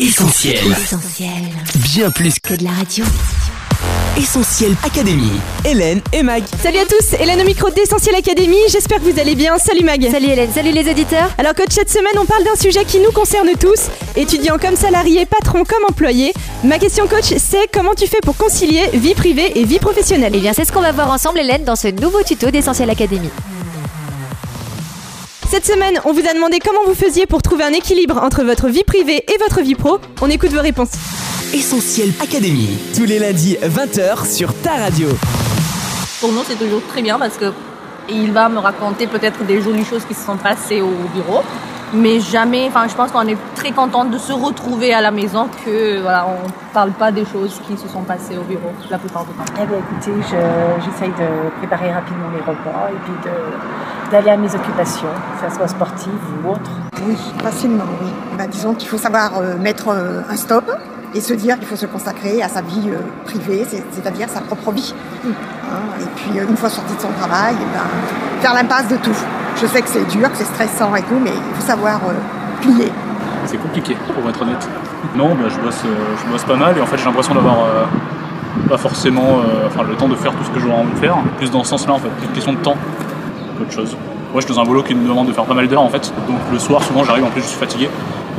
Essentiel. Essentiel. Bien plus Que de la radio. Essentiel Académie. Hélène et Mag. Salut à tous, Hélène au micro d'Essentiel Academy, j'espère que vous allez bien. Salut Mag. Salut Hélène, salut les auditeurs. Alors coach, cette semaine on parle d'un sujet qui nous concerne tous, étudiants comme salariés, patrons comme employés. Ma question coach, c'est comment tu fais pour concilier vie privée et vie professionnelle? Eh bien, c'est ce qu'on va voir ensemble, Hélène, dans ce nouveau tuto d'Essentiel Academy. Cette semaine, on vous a demandé comment vous faisiez pour trouver un équilibre entre votre vie privée et votre vie pro. On écoute vos réponses. Essentiel Académie. Tous les lundis 20h sur ta radio. Pour nous, c'est toujours très bien parce que il va me raconter peut-être des jolies choses qui se sont passées au bureau, mais jamais. Enfin, je pense qu'on est très contente de se retrouver à la maison, que voilà, on parle pas des choses qui se sont passées au bureau la plupart du temps. Eh bien, écoutez, je- j'essaye de préparer rapidement les repas et puis de- d'aller à mes occupations, que ce soit sportive ou autre. Oui, facilement, oui. Bah, disons qu'il faut savoir euh, mettre euh, un stop et se dire qu'il faut se consacrer à sa vie euh, privée, c'est- c'est-à-dire sa propre vie. Hein, et puis, euh, une fois sorti de son travail, eh ben, faire l'impasse de tout. Je sais que c'est dur, que c'est stressant et tout, mais il faut savoir euh, plier. C'est compliqué, pour être honnête. Non, bah, je, bosse, euh, je bosse pas mal et en fait j'ai l'impression d'avoir euh, pas forcément euh, enfin, le temps de faire tout ce que j'aurais envie de faire. Plus dans ce sens-là, en fait, plus une question de temps qu'autre chose. Moi, je suis dans un boulot qui me demande de faire pas mal d'heures en fait. Donc le soir, souvent, j'arrive, en plus, je suis fatigué.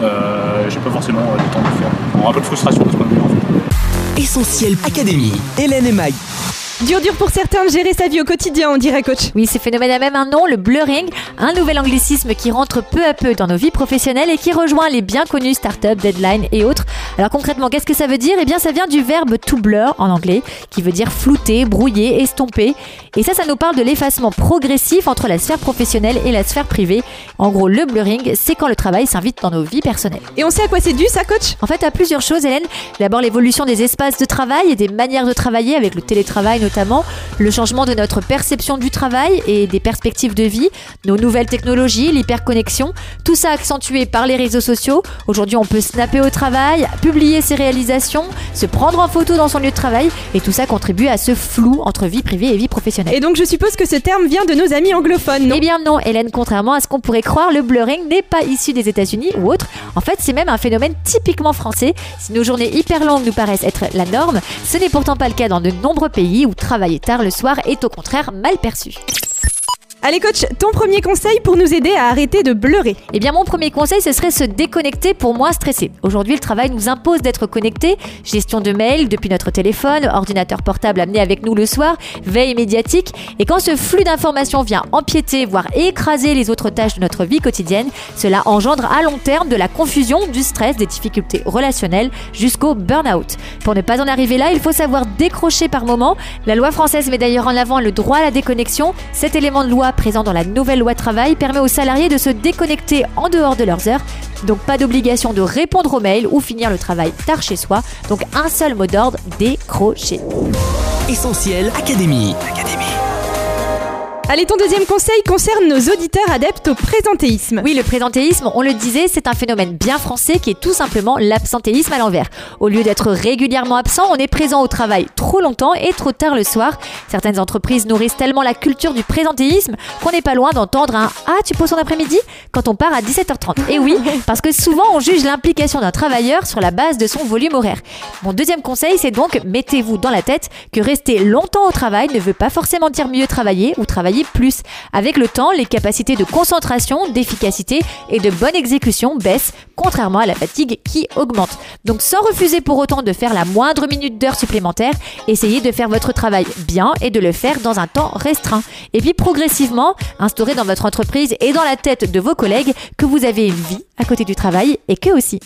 Euh, j'ai pas forcément euh, le temps de le faire. Bon, un peu de frustration de ce point de vue en fait. Essentiel Académie. Hélène et Mag. Dur dur pour certains de gérer sa vie au quotidien, on dirait coach. Oui, ce phénomène a même un nom, le blurring, un nouvel anglicisme qui rentre peu à peu dans nos vies professionnelles et qui rejoint les bien connus startups, deadline et autres. Alors concrètement, qu'est-ce que ça veut dire? Eh bien, ça vient du verbe to blur en anglais, qui veut dire flouter, brouiller, estomper. Et ça, ça nous parle de l'effacement progressif entre la sphère professionnelle et la sphère privée. En gros, le blurring, c'est quand le travail s'invite dans nos vies personnelles. Et on sait à quoi c'est dû ça coach? En fait, à plusieurs choses, Hélène. D'abord, l'évolution des espaces de travail et des manières de travailler, avec le télétravail notamment, le changement de notre perception du travail et des perspectives de vie, nos nouvelles technologies, l'hyperconnexion, tout ça accentué par les réseaux sociaux. Aujourd'hui, on peut snapper au travail, publier ses réalisations, se prendre en photo dans son lieu de travail, et tout ça contribue à ce flou entre vie privée et vie professionnelle. Et donc je suppose que ce terme vient de nos amis anglophones, non? Eh bien non, Hélène, contrairement à ce qu'on pourrait croire, le blurring n'est pas issu des États-Unis ou autre. En fait, c'est même un phénomène typiquement français. Si nos journées hyper longues nous paraissent être la norme, ce n'est pourtant pas le cas dans de nombreux pays où travailler tard le soir est au contraire mal perçu. Allez coach, ton premier conseil pour nous aider à arrêter de bleurer. Eh bien, mon premier conseil, ce serait se déconnecter pour moins stresser. Aujourd'hui, le travail nous impose d'être connectés. Gestion de mails depuis notre téléphone, ordinateur portable amené avec nous le soir, veille médiatique. Et quand ce flux d'informations vient empiéter, voire écraser les autres tâches de notre vie quotidienne, cela engendre à long terme de la confusion, du stress, des difficultés relationnelles jusqu'au burn-out. Pour ne pas en arriver là, il faut savoir décrocher par moment. La loi française met d'ailleurs en avant le droit à la déconnexion. Cet élément de loi présent dans la nouvelle loi travail permet aux salariés de se déconnecter en dehors de leurs heures. Donc pas d'obligation de répondre aux mails ou finir le travail tard chez soi. Donc un seul mot d'ordre, décrocher. Essentiel Académie. Allez, ton deuxième conseil concerne nos auditeurs adeptes au présentéisme. Oui, le présentéisme, on le disait, c'est un phénomène bien français qui est tout simplement l'absentéisme à l'envers. Au lieu d'être régulièrement absent, on est présent au travail trop longtemps et trop tard le soir. Certaines entreprises nourrissent tellement la culture du présentéisme qu'on n'est pas loin d'entendre un Ah, tu poses ton après-midi? quand on part à 17h30. Et oui, parce que souvent on juge l'implication d'un travailleur sur la base de son volume horaire. Mon deuxième conseil, c'est donc mettez-vous dans la tête que rester longtemps au travail ne veut pas forcément dire mieux travailler ou travailler plus. Avec le temps, les capacités de concentration, d'efficacité et de bonne exécution baissent, contrairement à la fatigue qui augmente. Donc sans refuser pour autant de faire la moindre minute d'heure supplémentaire, essayez de faire votre travail bien et de le faire dans un temps restreint. Et puis progressivement, instaurez dans votre entreprise et dans la tête de vos collègues que vous avez une vie à côté du travail et que aussi.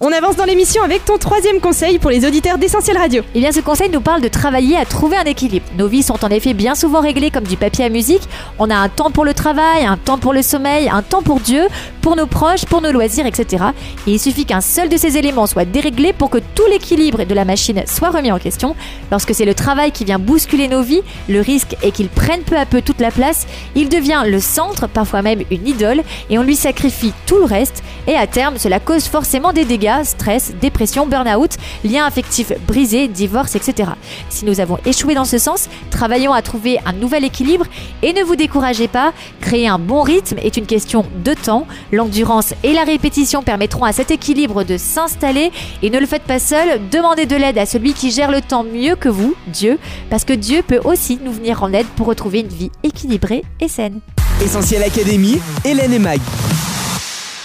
On avance dans l'émission avec ton troisième conseil pour les auditeurs d'Essentiel Radio. Eh bien, ce conseil nous parle de travailler à trouver un équilibre. Nos vies sont en effet bien souvent réglées comme du papier à musique. On a un temps pour le travail, un temps pour le sommeil, un temps pour Dieu, pour nos proches, pour nos loisirs, etc. Et il suffit qu'un seul de ces éléments soit déréglé pour que tout l'équilibre de la machine soit remis en question. Lorsque c'est le travail qui vient bousculer nos vies, le risque est qu'il prenne peu à peu toute la place. Il devient le centre, parfois même une idole, et on lui sacrifie tout le reste. Et à terme, cela cause forcément des dégâts stress, dépression, burn-out, liens affectifs brisés, divorce, etc. Si nous avons échoué dans ce sens, travaillons à trouver un nouvel équilibre et ne vous découragez pas, créer un bon rythme est une question de temps. L'endurance et la répétition permettront à cet équilibre de s'installer et ne le faites pas seul, demandez de l'aide à celui qui gère le temps mieux que vous, Dieu, parce que Dieu peut aussi nous venir en aide pour retrouver une vie équilibrée et saine. Essentiel Académie, Hélène et Mag.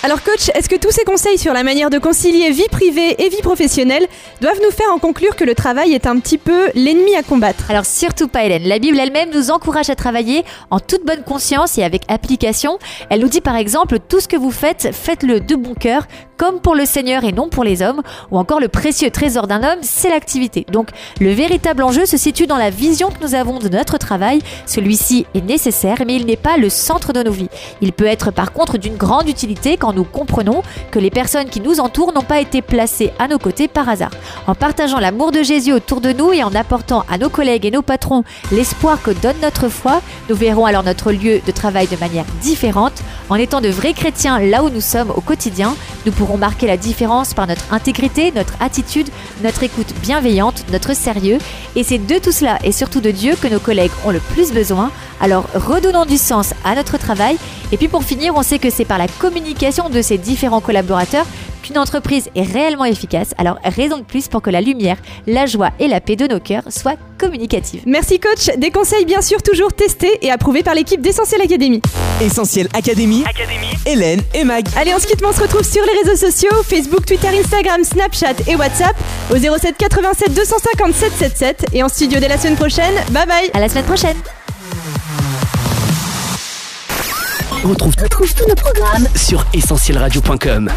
Alors coach, est-ce que tous ces conseils sur la manière de concilier vie privée et vie professionnelle doivent nous faire en conclure que le travail est un petit peu l'ennemi à combattre? Alors surtout pas Hélène, la Bible elle-même nous encourage à travailler en toute bonne conscience et avec application. Elle nous dit par exemple, tout ce que vous faites, faites-le de bon cœur, comme pour le Seigneur et non pour les hommes, ou encore le précieux trésor d'un homme, c'est l'activité. Donc le véritable enjeu se situe dans la vision que nous avons de notre travail. Celui-ci est nécessaire, mais il n'est pas le centre de nos vies. Il peut être par contre d'une grande utilité quand nous comprenons que les personnes qui nous entourent n'ont pas été placées à nos côtés par hasard. En partageant l'amour de Jésus autour de nous et en apportant à nos collègues et nos patrons l'espoir que donne notre foi, nous verrons alors notre lieu de travail de manière différente. En étant de vrais chrétiens là où nous sommes au quotidien, nous pourrons marquer la différence par notre intégrité, notre attitude, notre écoute bienveillante, notre sérieux. Et c'est de tout cela et surtout de Dieu que nos collègues ont le plus besoin. Alors redonnons du sens à notre travail. Et puis pour finir, on sait que c'est par la communication de ces différents collaborateurs qu'une entreprise est réellement efficace. Alors raison de plus pour que la lumière, la joie et la paix de nos cœurs soient communicatives. Merci coach, des conseils bien sûr toujours testés et approuvés par l'équipe d'Essentiel Académie. Essentiel Académie, Hélène et Mag. Allez, on se quitte, on se retrouve sur les réseaux sociaux, Facebook, Twitter, Instagram, Snapchat et WhatsApp au 07 87 250 777 et en studio dès la semaine prochaine. Bye bye À la semaine prochaine On retrouve, tous nos programmes sur essentielradio.com.